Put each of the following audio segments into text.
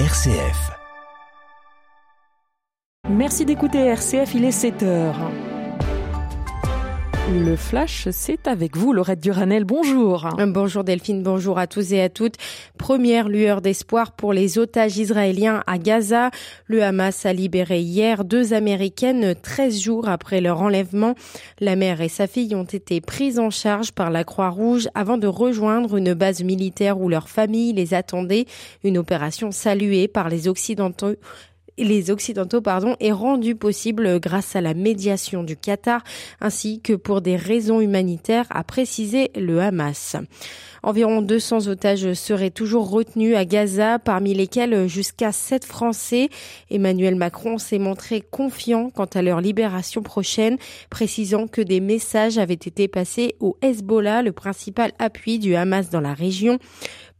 RCF. Merci d'écouter RCF, il est 7 heures. Le flash, c'est avec vous, Laurette Duranel. Bonjour. Bonjour Delphine, bonjour à tous et à toutes. Première lueur d'espoir pour les otages israéliens à Gaza. Le Hamas a libéré hier deux Américaines 13 jours après leur enlèvement. La mère et sa fille ont été prises en charge par la Croix-Rouge avant de rejoindre une base militaire où leur famille les attendait. Une opération saluée par les Occidentaux les Occidentaux pardon, est rendu possible grâce à la médiation du Qatar ainsi que pour des raisons humanitaires, a précisé le Hamas. Environ 200 otages seraient toujours retenus à Gaza, parmi lesquels jusqu'à 7 Français. Emmanuel Macron s'est montré confiant quant à leur libération prochaine, précisant que des messages avaient été passés au Hezbollah, le principal appui du Hamas dans la région.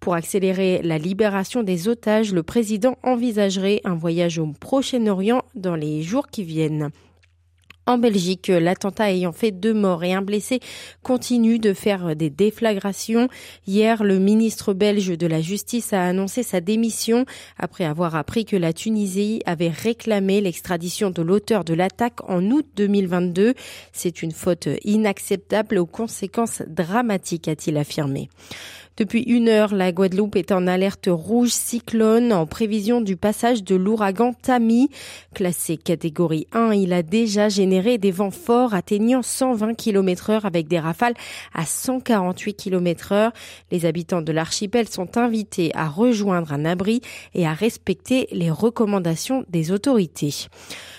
Pour accélérer la libération des otages, le président envisagerait un voyage au Proche-Orient dans les jours qui viennent. En Belgique, l'attentat ayant fait deux morts et un blessé continue de faire des déflagrations. Hier, le ministre belge de la Justice a annoncé sa démission après avoir appris que la Tunisie avait réclamé l'extradition de l'auteur de l'attaque en août 2022. C'est une faute inacceptable aux conséquences dramatiques, a-t-il affirmé. Depuis une heure, la Guadeloupe est en alerte rouge cyclone en prévision du passage de l'ouragan Tami. Classé catégorie 1, il a déjà généré des vents forts atteignant 120 km heure avec des rafales à 148 km heure. Les habitants de l'archipel sont invités à rejoindre un abri et à respecter les recommandations des autorités.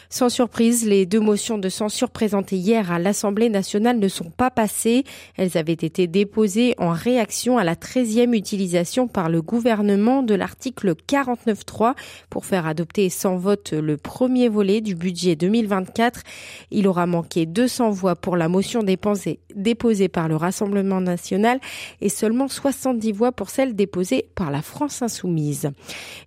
Sans surprise, les deux motions de censure présentées hier à l'Assemblée nationale ne sont pas passées. Elles avaient été déposées en réaction à la 13e utilisation par le gouvernement de l'article 49.3 pour faire adopter sans vote le premier volet du budget 2024. Il aura manqué 200 voix pour la motion déposée par le Rassemblement national et seulement 70 voix pour celle déposée par la France insoumise.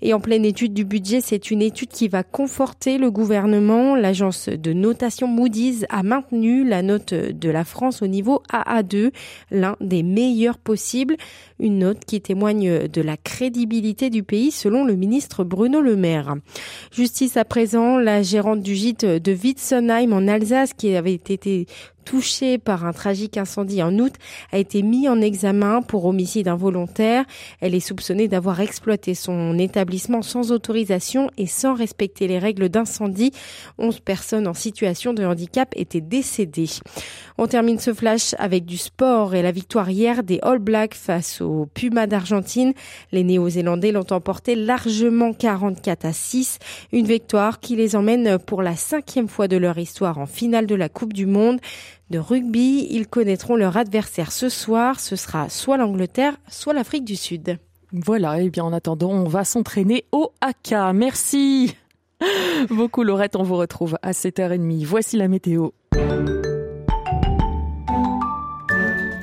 Et en pleine étude du budget, c'est une étude qui va conforter le gouvernement l'agence de notation Moody's a maintenu la note de la France au niveau AA2, l'un des meilleurs possibles. Une note qui témoigne de la crédibilité du pays selon le ministre Bruno Le Maire. Justice à présent, la gérante du gîte de Witzenheim en Alsace qui avait été touchée par un tragique incendie en août, a été mis en examen pour homicide involontaire. Elle est soupçonnée d'avoir exploité son établissement sans autorisation et sans respecter les règles d'incendie. Onze personnes en situation de handicap étaient décédées. On termine ce flash avec du sport et la victoire hier des All Blacks face aux Pumas d'Argentine. Les Néo-Zélandais l'ont emporté largement 44 à 6. Une victoire qui les emmène pour la cinquième fois de leur histoire en finale de la Coupe du Monde de rugby. Ils connaîtront leur adversaire ce soir. Ce sera soit l'Angleterre, soit l'Afrique du Sud. Voilà, et eh bien en attendant, on va s'entraîner au AK. Merci beaucoup Laurette, on vous retrouve à 7h30. Voici la météo.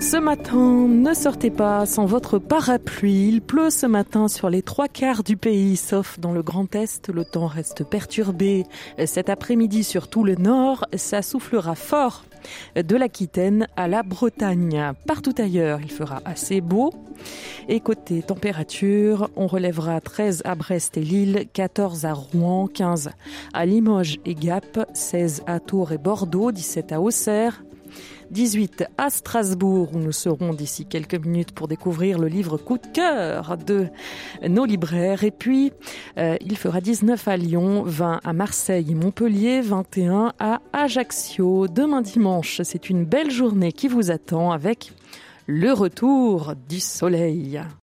Ce matin, ne sortez pas sans votre parapluie. Il pleut ce matin sur les trois quarts du pays, sauf dans le Grand Est. Le temps reste perturbé. Cet après-midi sur tout le nord, ça soufflera fort de l'Aquitaine à la Bretagne. Partout ailleurs, il fera assez beau. Et côté température, on relèvera 13 à Brest et Lille, 14 à Rouen, 15 à Limoges et Gap, 16 à Tours et Bordeaux, 17 à Auxerre, 18 à Strasbourg où nous serons d'ici quelques minutes pour découvrir le livre coup de cœur de nos libraires. Et puis, euh, il fera 19 à Lyon, 20 à Marseille et Montpellier, 21 à Ajaccio. Demain dimanche, c'est une belle journée qui vous attend avec le retour du soleil.